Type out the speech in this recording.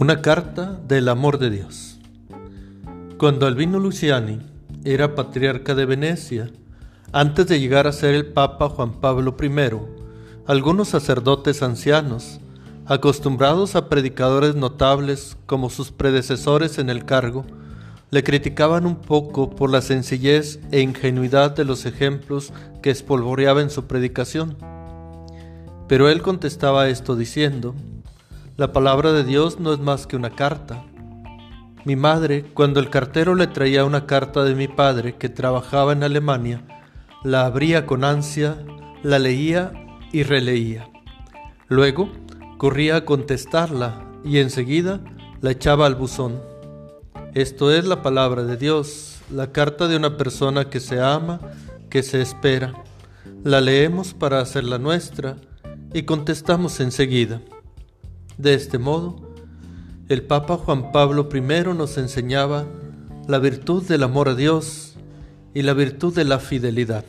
Una carta del amor de Dios. Cuando Albino Luciani era patriarca de Venecia, antes de llegar a ser el Papa Juan Pablo I, algunos sacerdotes ancianos, acostumbrados a predicadores notables como sus predecesores en el cargo, le criticaban un poco por la sencillez e ingenuidad de los ejemplos que espolvoreaba en su predicación. Pero él contestaba esto diciendo, la palabra de Dios no es más que una carta. Mi madre, cuando el cartero le traía una carta de mi padre que trabajaba en Alemania, la abría con ansia, la leía y releía. Luego corría a contestarla y enseguida la echaba al buzón. Esto es la palabra de Dios, la carta de una persona que se ama, que se espera. La leemos para hacerla nuestra y contestamos enseguida. De este modo, el Papa Juan Pablo I nos enseñaba la virtud del amor a Dios y la virtud de la fidelidad.